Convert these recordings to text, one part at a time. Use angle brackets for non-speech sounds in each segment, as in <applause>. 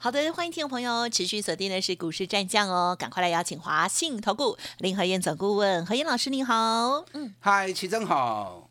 好的，欢迎听众朋友持续锁定的是股市战将哦，赶快来邀请华信投顾林和燕总顾问何燕老师，你好。嗯，嗨，齐正好。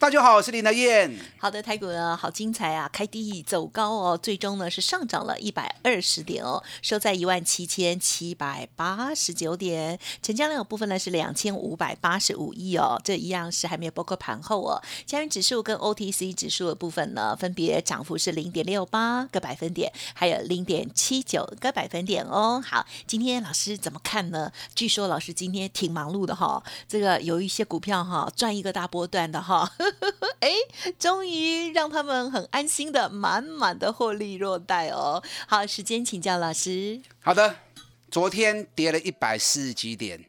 大家好，我是林德燕。好的，台股呢好精彩啊，开低走高哦，最终呢是上涨了一百二十点哦，收在一万七千七百八十九点，成交量部分呢是两千五百八十五亿哦，这一样是还没有包括盘后哦。加元指数跟 OTC 指数的部分呢，分别涨幅是零点六八个百分点，还有零点七九个百分点哦。好，今天老师怎么看呢？据说老师今天挺忙碌的哈，这个有一些股票哈赚一个大波段的哈。<laughs> 哎，终于让他们很安心的满满的获利若袋哦。好，时间请教老师。好的，昨天跌了一百四十几点，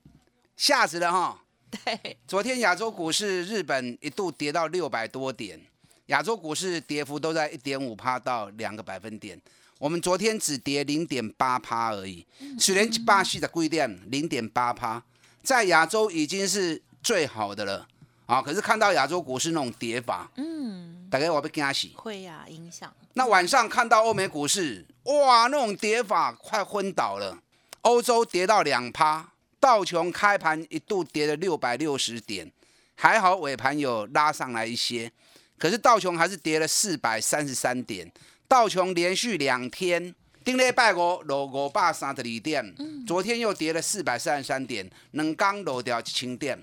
吓死了哈。对，昨天亚洲股市日本一度跌到六百多点，亚洲股市跌幅都在一点五趴到两个百分点。我们昨天只跌零点八趴而已，虽然巴西的规定零点八趴，在亚洲已经是最好的了。啊！可是看到亚洲股市那种跌法，嗯，大概我被惊死。会呀，影响。那晚上看到欧美股市，哇，那种跌法快昏倒了。欧洲跌到两趴，道琼开盘一度跌了六百六十点，还好尾盘有拉上来一些。可是道琼还是跌了四百三十三点。道琼连续两天，顶礼拜五落五百三十二点，昨天又跌了四百三十三点，两刚落掉一千点。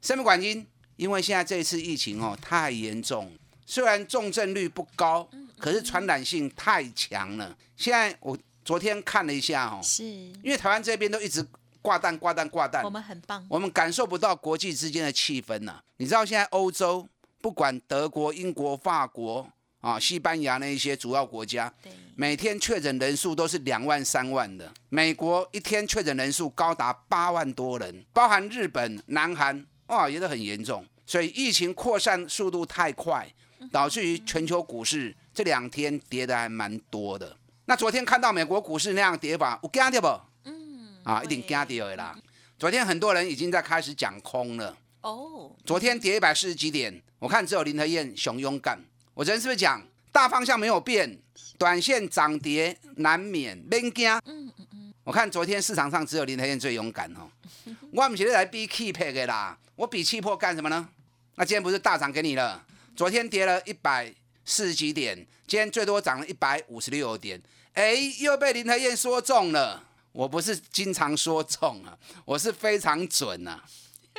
什么原因？因为现在这一次疫情哦太严重，虽然重症率不高，可是传染性太强了。现在我昨天看了一下哦，是因为台湾这边都一直挂弹挂弹挂弹，我们很棒，我们感受不到国际之间的气氛呐。你知道现在欧洲不管德国、英国、法国啊、西班牙那一些主要国家，每天确诊人数都是两万三万的。美国一天确诊人数高达八万多人，包含日本、南韩。哇，也都很严重，所以疫情扩散速度太快，导致于全球股市这两天跌的还蛮多的。那昨天看到美国股市那样跌法，我惊掉不？嗯，啊，一定惊掉的啦。昨天很多人已经在开始讲空了。哦，昨天跌一百四十几点，我看只有林和燕熊勇敢。我昨天是不是讲大方向没有变，短线涨跌难免，免惊。嗯嗯嗯。我看昨天市场上只有林和燕最勇敢哦。<laughs> 我不是来比气魄的啦。我比气魄干什么呢？那今天不是大涨给你了？昨天跌了一百四十几点，今天最多涨了一百五十六点。哎，又被林和燕说中了。我不是经常说中啊，我是非常准啊，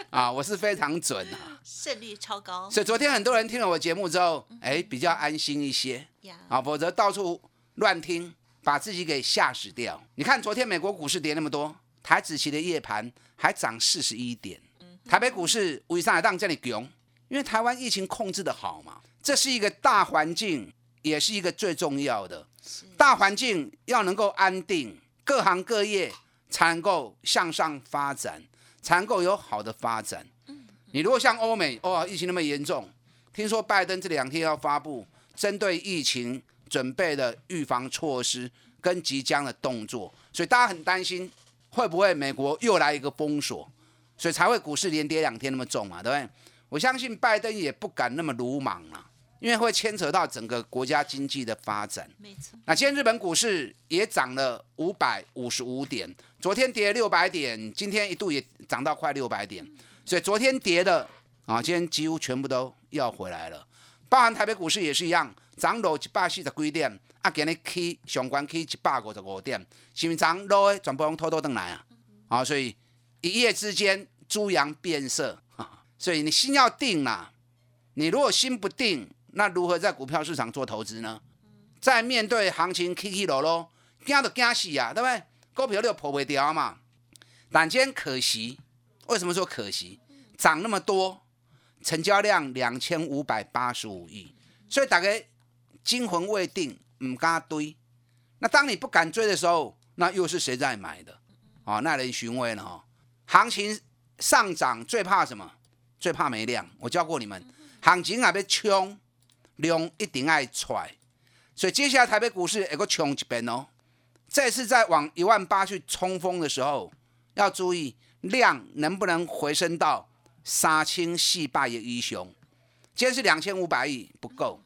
啊，我是非常准啊，胜率超高。所以昨天很多人听了我节目之后，哎，比较安心一些啊，否则到处乱听，把自己给吓死掉。你看昨天美国股市跌那么多，台子期的夜盘还涨四十一点。台北股市为啥让这里强？因为台湾疫情控制的好嘛，这是一个大环境，也是一个最重要的。大环境要能够安定，各行各业才能够向上发展，才能够有好的发展。你如果像欧美，哦，疫情那么严重，听说拜登这两天要发布针对疫情准备的预防措施跟即将的动作，所以大家很担心会不会美国又来一个封锁。所以才会股市连跌两天那么重嘛，对不对？我相信拜登也不敢那么鲁莽啊，因为会牵扯到整个国家经济的发展。没错。那今天日本股市也涨了五百五十五点，昨天跌六百点，今天一度也涨到快六百点。所以昨天跌的啊，今天几乎全部都要回来了。包含台北股市也是一样，涨了一百四十几点，啊，今日起上关起一百五十五点，是不是涨落的全部用偷偷登来啊？啊，所以。一夜之间，猪羊变色啊！所以你心要定啦。你如果心不定，那如何在股票市场做投资呢？在面对行情起起落落，惊都惊死啊，对不对？股票都破不掉嘛。但今天可惜，为什么说可惜？涨那么多，成交量两千五百八十五亿，所以大家惊魂未定，唔敢追。那当你不敢追的时候，那又是谁在买的？哦，耐人寻味了哈。行情上涨最怕什么？最怕没量。我教过你们，行情啊要冲，量一定爱踹。所以接下来台北股市有个冲一遍哦。这次再往一万八去冲锋的时候，要注意量能不能回升到三千四百亿英雄。今天是两千五百亿不够，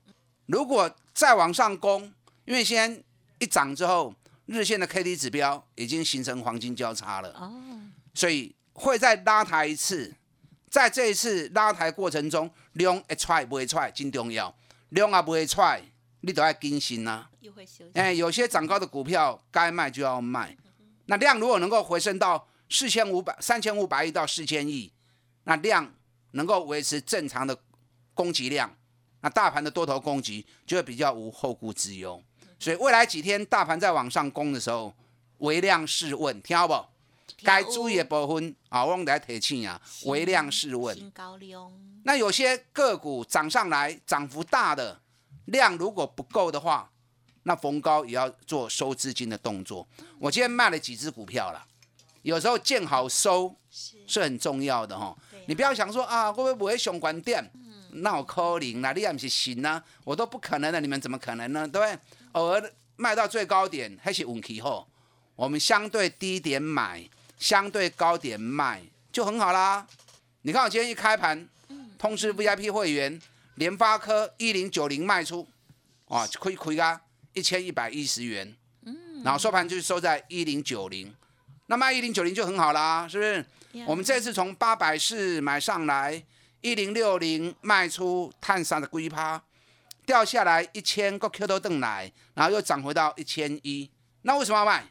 如果再往上攻，因为先一涨之后，日线的 K D 指标已经形成黄金交叉了，哦，所以会再拉抬一次。在这一次拉抬过程中，量会出来不会出来，真重要。量啊不会出来，你都要更新呐。哎，有些涨高的股票该卖就要卖。那量如果能够回升到四千五百、三千五百亿到四千亿，那量能够维持正常的供给量，那大盘的多头攻击就会比较无后顾之忧。所以未来几天大盘在往上攻的时候，微量试问，听好不？该注意的部分啊，我来提醒啊，微量试问。那有些个股涨上来，涨幅大的量如果不够的话，那逢高也要做收资金的动作。我今天卖了几只股票了，有时候见好收是很重要的哈。你不要想说啊，会不会不会熊关店？那我扣零啦，你也不是行啊，我都不可能的，你们怎么可能呢？对不对？偶尔卖到最高点还是运气好，我们相对低点买，相对高点卖就很好啦。你看我今天一开盘，通知 VIP 会员，联发科一零九零卖出，哇，亏亏啊！一千一百一十元，嗯，然后收盘就是收在一零九零，那卖一零九零就很好啦，是不是？我们这次从八百四买上来，一零六零卖出，探上的龟趴，掉下来一千个 Q 都登来，然后又涨回到一千一，那为什么要卖？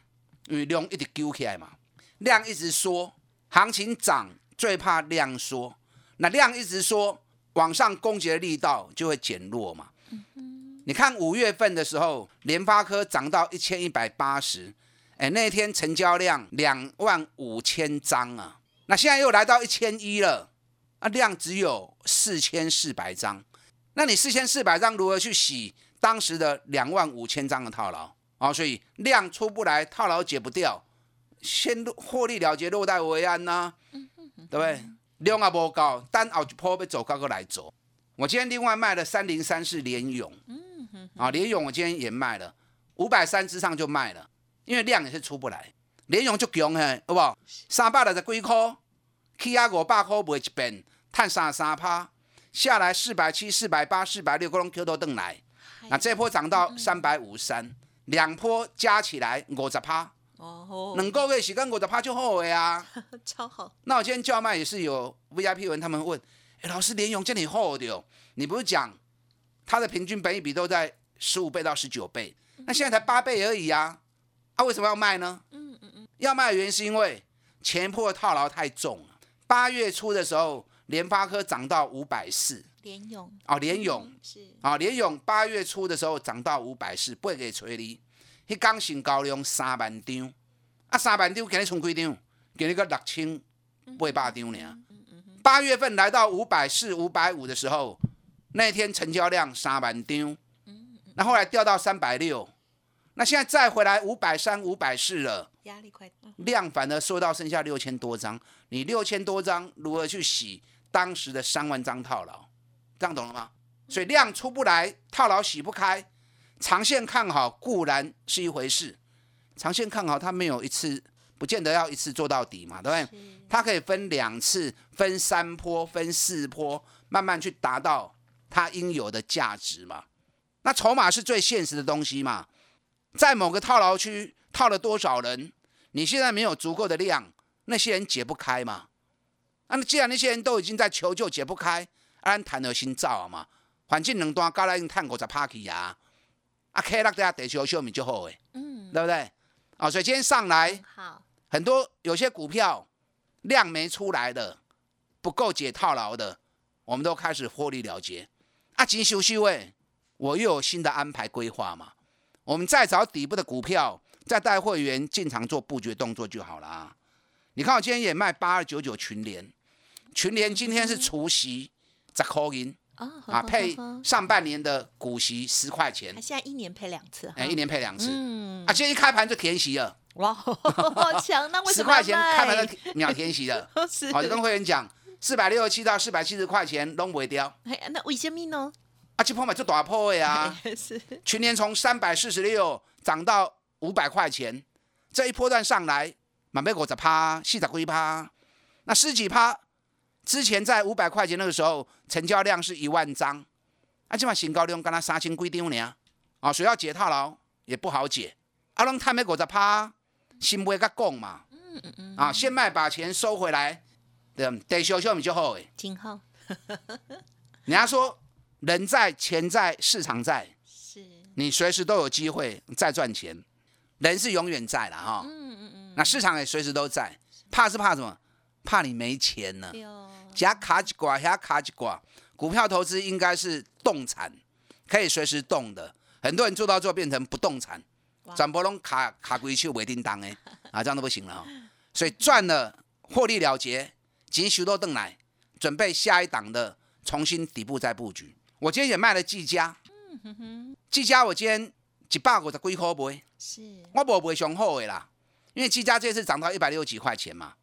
因为量一直揪起来嘛，量一直缩，行情涨最怕量缩，那量一直缩，往上攻击的力道就会减弱嘛。你看五月份的时候，联发科涨到一千一百八十，哎，那天成交量两万五千张啊，那现在又来到一千一了，啊，量只有四千四百张，那你四千四百张如何去洗当时的两万五千张的套牢啊？所以量出不来，套牢解不掉，先获利了结，落袋为安呐，对不对？量啊不高，单后一波被走高个来走。我今天另外卖了三零三四联勇。啊，联勇我今天也卖了五百三之上就卖了，因为量也是出不来。联勇就强嘿，好不好？三百六十几块，起啊五百块卖一遍，赚三三趴，下来四百七、四百八、四百六，各种 Q 都登来。那这波涨到三百五三，两波加起来五十趴。哦，能够月时间五十趴就好的啊，<laughs> 超好。那我今天叫卖也是有 VIP 文，他们问，哎，老师联勇这里好的哦，你不是讲？它的平均本益比都在十五倍到十九倍，那现在才八倍而已啊！啊，为什么要卖呢？嗯嗯嗯，要卖的原因是因为前破套牢太重了。八月初的时候，联发科涨到五百四，联勇哦，联勇是啊，联勇八月初的时候涨到五百四，不会给锤你。迄刚性高量三万张，啊，三万张给你冲几张？给你个六千八百张呢。八月份来到五百四、五百五的时候。那天成交量三万张，那后来掉到三百六，那现在再回来五百三、五百四了，压力快，量反而缩到剩下六千多张，你六千多张如何去洗当时的三万张套牢？这样懂了吗？所以量出不来，套牢洗不开，长线看好固然是一回事，长线看好它没有一次，不见得要一次做到底嘛，对不对？它可以分两次、分三波、分四波，慢慢去达到。它应有的价值嘛？那筹码是最现实的东西嘛？在某个套牢区套了多少人？你现在没有足够的量，那些人解不开嘛？那既然那些人都已经在求救，解不开，安谈何心造嘛？环境冷端，高来用探狗在 party 呀？啊，开那家得修修米就好诶，嗯，对不对？啊，所以今天上来好，很多有些股票量没出来的，不够解套牢的，我们都开始获利了结。啊，金休息位，我又有新的安排规划嘛。我们再找底部的股票，再带会员进场做布局动作就好了啊。你看我今天也卖八二九九群联，群联今天是除夕在扣银啊，配上半年的股息十块钱。现在一年配两次，哎，一年配两次。嗯，啊，今天一开盘就填息了。哇，好 <laughs> 强！那为什么十块钱开盘了？就秒填息了。<laughs> 是，好，就跟会员讲，四百六十七到四百七十块钱拢不会掉。哎，那为什么呢？啊，这波买就大破的啊，<laughs> 是，去年从三百四十六涨到五百块钱，这一波段上来，满倍五十趴，四十几趴，那十几趴，之前在五百块钱那个时候，成交量是一万张，啊，今晚新高量跟他三千规定呢，啊，谁要解套牢也不好解，啊，拢太没五十趴，心不会甲讲嘛，嗯嗯嗯，啊，先卖把钱收回来，对，得修修你就好诶。挺好，<laughs> 人家说人在钱在市场在。是，你随时都有机会再赚钱，人是永远在的哈。嗯嗯嗯，那市场也随时都在，怕是怕什么？怕你没钱呢。哟，夹卡几挂，夹卡几挂。股票投资应该是动产，可以随时动的。很多人做到最后变成不动产，哇转播拢卡卡归去尾叮当哎，啊这样都不行了、哦。所以赚了获利了结，钱收都邓来，准备下一档的重新底部再布局。我今天也卖了技嘉，技嘉我今天一百五十几块卖。是，我无卖上好的啦，因为技嘉这次涨到一百六十几块钱嘛，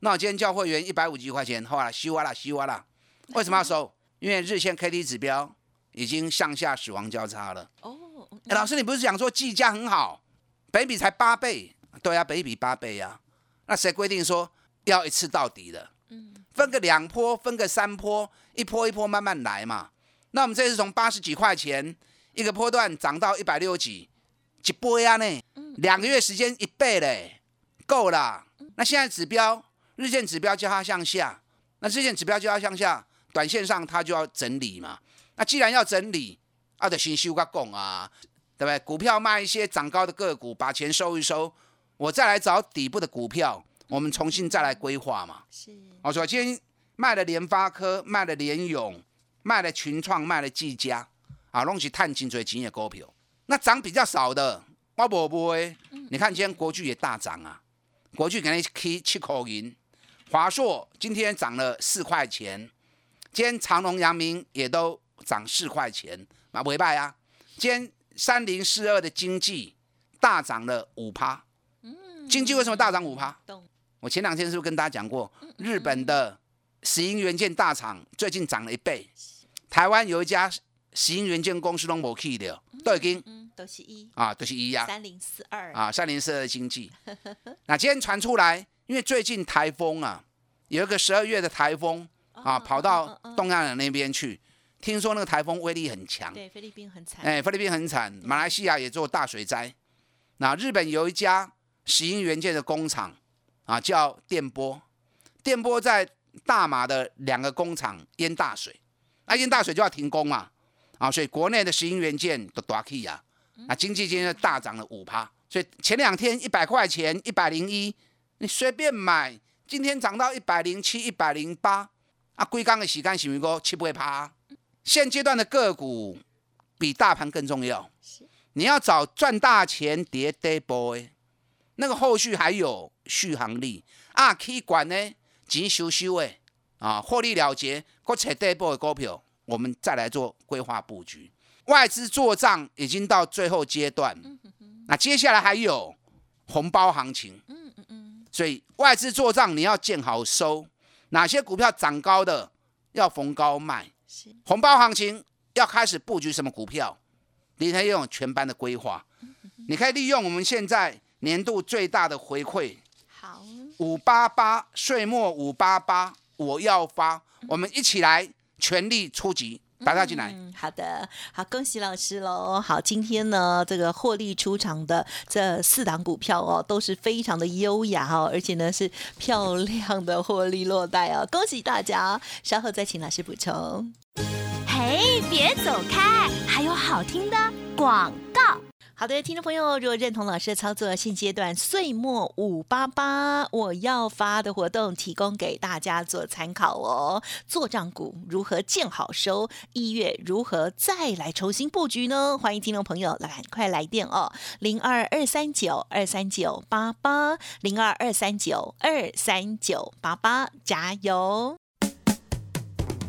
那我今天叫会员一百五几块钱，好啦，收啊啦，收啊啦。为什么要收？因为日线 K D 指标已经向下死亡交叉了。哦，哎、老师，你不是讲说计价很好，北比才八倍？对啊，北比八倍啊。那谁规定说要一次到底的？嗯，分个两波，分个三波，一波一波慢慢来嘛。那我们这次从八十几块钱一个波段涨到一百六几，几波呀呢，两个月时间一倍嘞，够啦。那现在指标日线指标叫它向下，那日线指标叫它向下，短线上它就要整理嘛。那既然要整理，啊，得先修个供啊，对不对？股票卖一些涨高的个股，把钱收一收，我再来找底部的股票，我们重新再来规划嘛。是，我说今天卖了联发科，卖了联咏，卖了群创，卖了技嘉，啊，拢是探金最钱的股票。那涨比较少的，我无买。你看今天国巨也大涨啊，国巨给你起七口银，华硕今天涨了四块钱，今天长隆、阳明也都涨四块钱，啊，尾拜啊。今天三零四二的经济大涨了五趴，经济为什么大涨五趴？懂，我前两天是不是跟大家讲过，日本的石英元件大厂最近涨了一倍，台湾有一家石英元件公司都没去的，都已经嗯，都是一。啊，都是一呀三零四二，啊，三零四二的经济。<laughs> 那今天传出来，因为最近台风啊，有一个十二月的台风啊，哦跑到东南亚那边去，听说那个台风威力很强，对，菲律宾很惨，哎，菲律宾很惨，马来西亚也做大水灾。那日本有一家石英元件的工厂啊，叫电波，电波在大马的两个工厂淹大水，那淹大水就要停工嘛，啊，所以国内的石英元件都大起啊，啊，经济今天大涨了五趴，所以前两天一百块钱一百零一，你随便买，今天涨到一百零七、一百零八，啊，龟缸的时间是不是七八趴？现阶段的个股比大盘更重要。你要找赚大钱跌 day boy，那个后续还有续航力啊，可以管呢，钱收收诶啊，获利了结，搁找 day boy 的股票，我们再来做规划布局。外资做账已经到最后阶段，那接下来还有红包行情，所以外资做账你要见好收，哪些股票涨高的要逢高卖，是，红包行情要开始布局什么股票，你可以用全班的规划，你可以利用我们现在年度最大的回馈好，五八八岁末五八八，我要发，我们一起来全力出击，打他进来。嗯，好的，好，恭喜老师喽！好，今天呢，这个获利出场的这四档股票哦，都是非常的优雅哦，而且呢是漂亮的获利落袋哦，恭喜大家！稍后再请老师补充。嘿，别走开，还有好听的广告。好的，听众朋友，如果认同老师的操作，现阶段岁末五八八我要发的活动提供给大家做参考哦。做账股如何见好收？一月如何再来重新布局呢？欢迎听众朋友来赶快来电哦，零二二三九二三九八八，零二二三九二三九八八，加油！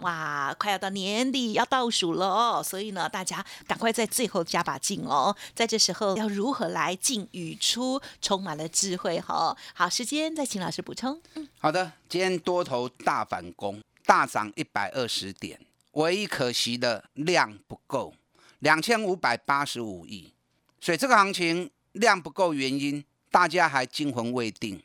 哇，快要到年底，要倒数了哦，所以呢，大家赶快在最后加把劲哦。在这时候，要如何来进与出，充满了智慧哈。好，时间再请老师补充。嗯，好的，今天多头大反攻，大涨一百二十点，唯一可惜的量不够，两千五百八十五亿，所以这个行情量不够，原因大家还惊魂未定。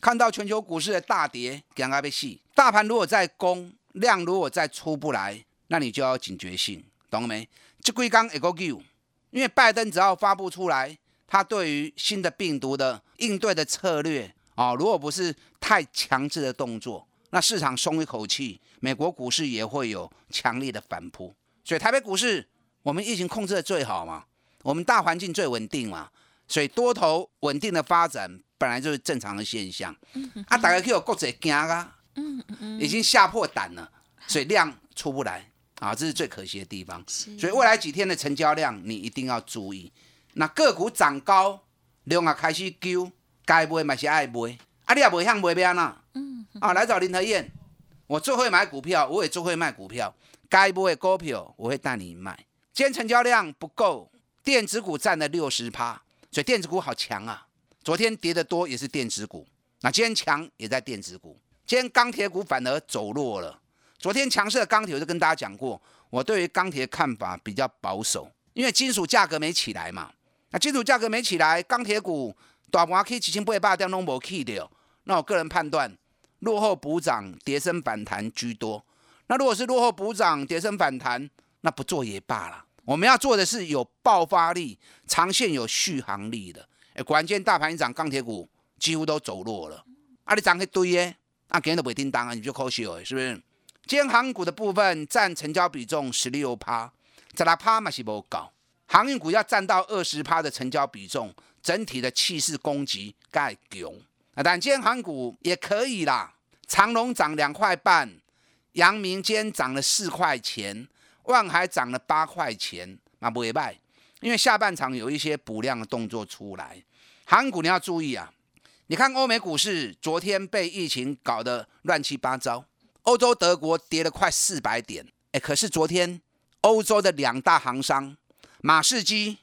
看到全球股市的大跌，赶快被戏。大盘如果在攻。量如果再出不来，那你就要警觉性，懂了没？这龟缸也够 Q，因为拜登只要发布出来，他对于新的病毒的应对的策略啊，如果不是太强制的动作，那市场松一口气，美国股市也会有强烈的反扑。所以台北股市我们疫情控制的最好嘛，我们大环境最稳定嘛，所以多头稳定的发展本来就是正常的现象。啊，大家去有国际惊啊。嗯嗯已经吓破胆了，所以量出不来啊，这是最可惜的地方。所以未来几天的成交量你一定要注意。那个股涨高，量啊开始丢，该买嘛是爱买，啊你也不想买边啊？嗯啊，来找林和燕，我最会买股票，我也最会卖股票，该买的股票我会带你买。今天成交量不够，电子股占了六十趴，所以电子股好强啊。昨天跌得多也是电子股，那今天强也在电子股。今天钢铁股反而走弱了。昨天强势的钢铁，我就跟大家讲过，我对于钢铁看法比较保守，因为金属价格没起来嘛。那金属价格没起来，钢铁股大盘可以几千八百点都无起的。那我个人判断，落后补涨，跌升反弹居多。那如果是落后补涨，跌升反弹，那不做也罢了。我们要做的是有爆发力、长线有续航力的。哎，关键大盘一涨，钢铁股几乎都走弱了。啊，你涨一堆耶？啊，给人都不叮当啊，你就可惜了，是不是？今天航股的部分占成交比重十六趴，十六趴嘛是不高。航运股要占到二十趴的成交比重，整体的气势攻击盖强。啊，但今天航股也可以啦。长隆涨两块半，阳明今涨了四块钱，万海涨了八块钱，那不会败。因为下半场有一些补量的动作出来，航股你要注意啊。你看欧美股市昨天被疫情搞得乱七八糟，欧洲德国跌了快四百点，哎，可是昨天欧洲的两大行商马士基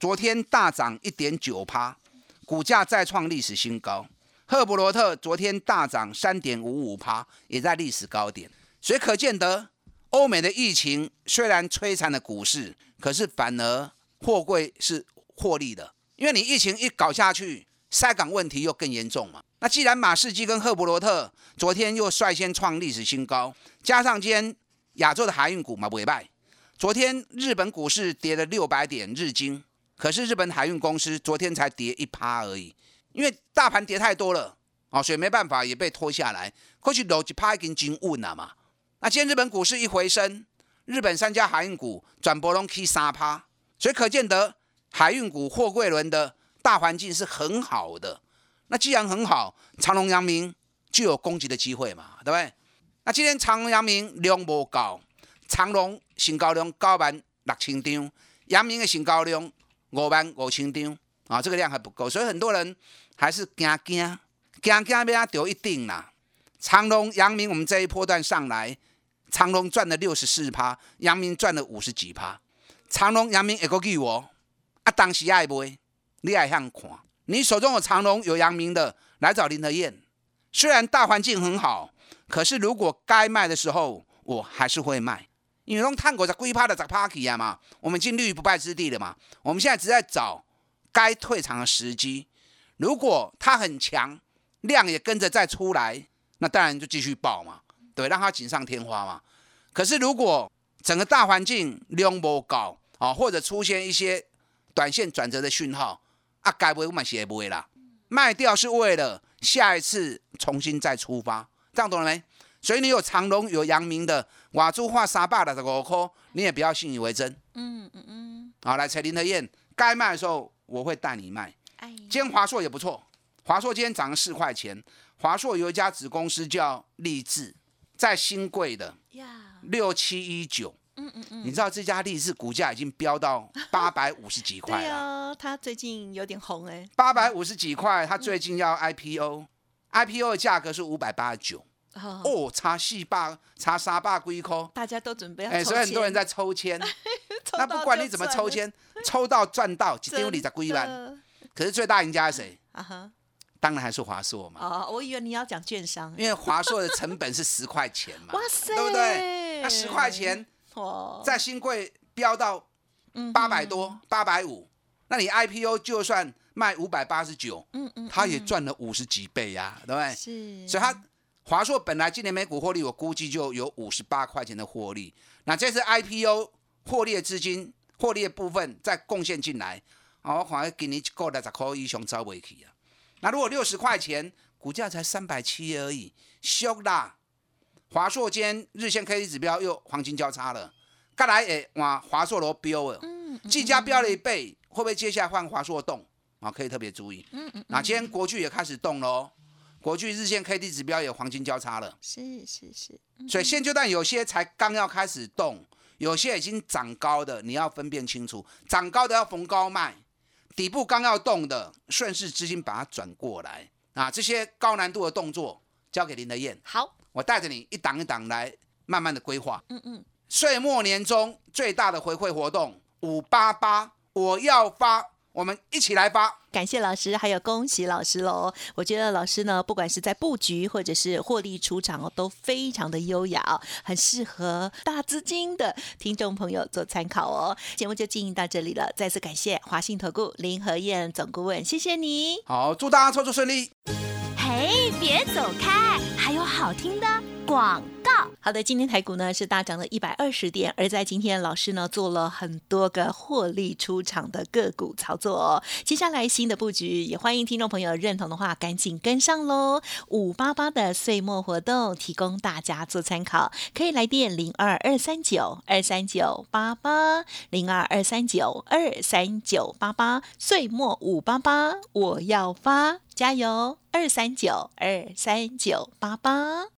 昨天大涨一点九趴，股价再创历史新高；赫伯罗特昨天大涨三点五五趴，也在历史高点。所以可见得，欧美的疫情虽然摧残了股市，可是反而货柜是获利的，因为你疫情一搞下去。塞港问题又更严重嘛？那既然马士基跟赫伯罗特昨天又率先创历史新高，加上今天亚洲的海运股嘛尾败，昨天日本股市跌了六百点日经，可是日本海运公司昨天才跌一趴而已，因为大盘跌太多了哦，所以没办法也被拖下来。过去楼一趴已经经稳了嘛？那今天日本股市一回升，日本三家海运股转波龙 K 三趴，所以可见得海运股货柜轮的。大环境是很好的，那既然很好，长隆、阳明就有攻击的机会嘛，对不对？那今天长隆、阳明量不高，长隆新高量九万六千张，阳明的新高量五万五千张啊，这个量还不够，所以很多人还是惊惊惊惊，被他丢一定啦。长隆、阳明，我们这一波段上来，长隆赚了六十四趴，阳明赚了五十几趴，长隆、阳明一个给我啊，当时爱买。你爱向看，你手中有长隆有阳明的，来找林德燕。虽然大环境很好，可是如果该卖的时候，我还是会卖，因为拢探过在龟趴的在 party 啊嘛，我们已经立于不败之地了嘛。我们现在只在找该退场的时机。如果它很强，量也跟着再出来，那当然就继续爆嘛，对，让它锦上添花嘛。可是如果整个大环境量不高啊，或者出现一些短线转折的讯号，啊，该不会我买也不会啦。卖掉是为了下一次重新再出发，这样懂了没？所以你有长隆有阳明的瓦珠化沙坝的这个颗，你也不要信以为真。嗯嗯嗯。好，来彩林和燕，该卖的时候我会带你卖。哎，今天华硕也不错，华硕今天涨了四块钱。华硕有一家子公司叫立志，在新贵的六七一九。嗯嗯嗯。你知道这家立志股价已经飙到 <laughs> 八百五十几块了。对啊，它最近有点红哎。八百五十几块，它最近要 IPO，IPO 的价格是五百八十九。哦，差四霸，差三百几块，大家都准备哎，所以很多人在抽签。<laughs> 那不管你怎么抽签，抽到赚到，一丢你在归万。可是最大赢家是谁？啊哈，当然还是华硕嘛。哦，我以为你要讲券商，因为华硕的成本是十块钱嘛。<laughs> 哇塞，对不对？那十块钱，在新贵飙到八百多，八百五，那你 IPO 就算卖五百八十九，嗯嗯，他也赚了五十几倍呀，对不对？是，所以他。华硕本来今年每股获利，我估计就有五十八块钱的获利。那这次 IPO 获利的资金，获利的部分再贡献进来，哦，我反而给你够了十块以上招尾去啊。那如果六十块钱，股价才三百七而已，俗啦。华硕今日线 K D 指标又黄金交叉了，刚来诶，哇，华硕罗标了，嗯，技嘉标了一倍，会不会接下来换华硕动啊？可以特别注意。嗯嗯。那今天国巨也开始动喽。国巨日线 K D 指标也黄金交叉了，是是是，所以现阶段有些才刚要开始动，有些已经涨高的，你要分辨清楚，涨高的要逢高卖，底部刚要动的，顺势资金把它转过来。啊，这些高难度的动作交给林德燕，好，我带着你一档一档来慢慢的规划，嗯嗯，岁末年终最大的回馈活动五八八，我要发。我们一起来发，感谢老师，还有恭喜老师喽！我觉得老师呢，不管是在布局或者是获利出场哦，都非常的优雅，很适合大资金的听众朋友做参考哦。节目就进行到这里了，再次感谢华信投顾林和燕总顾问，谢谢你。好，祝大家操作顺利。哎，别走开，还有好听的广告。好的，今天台股呢是大涨了一百二十点，而在今天老师呢做了很多个获利出场的个股操作，接下来新的布局也欢迎听众朋友认同的话赶紧跟上喽。五八八的岁末活动提供大家做参考，可以来电零二二三九二三九八八零二二三九二三九八八岁末五八八我要发，加油二三九二三九八八。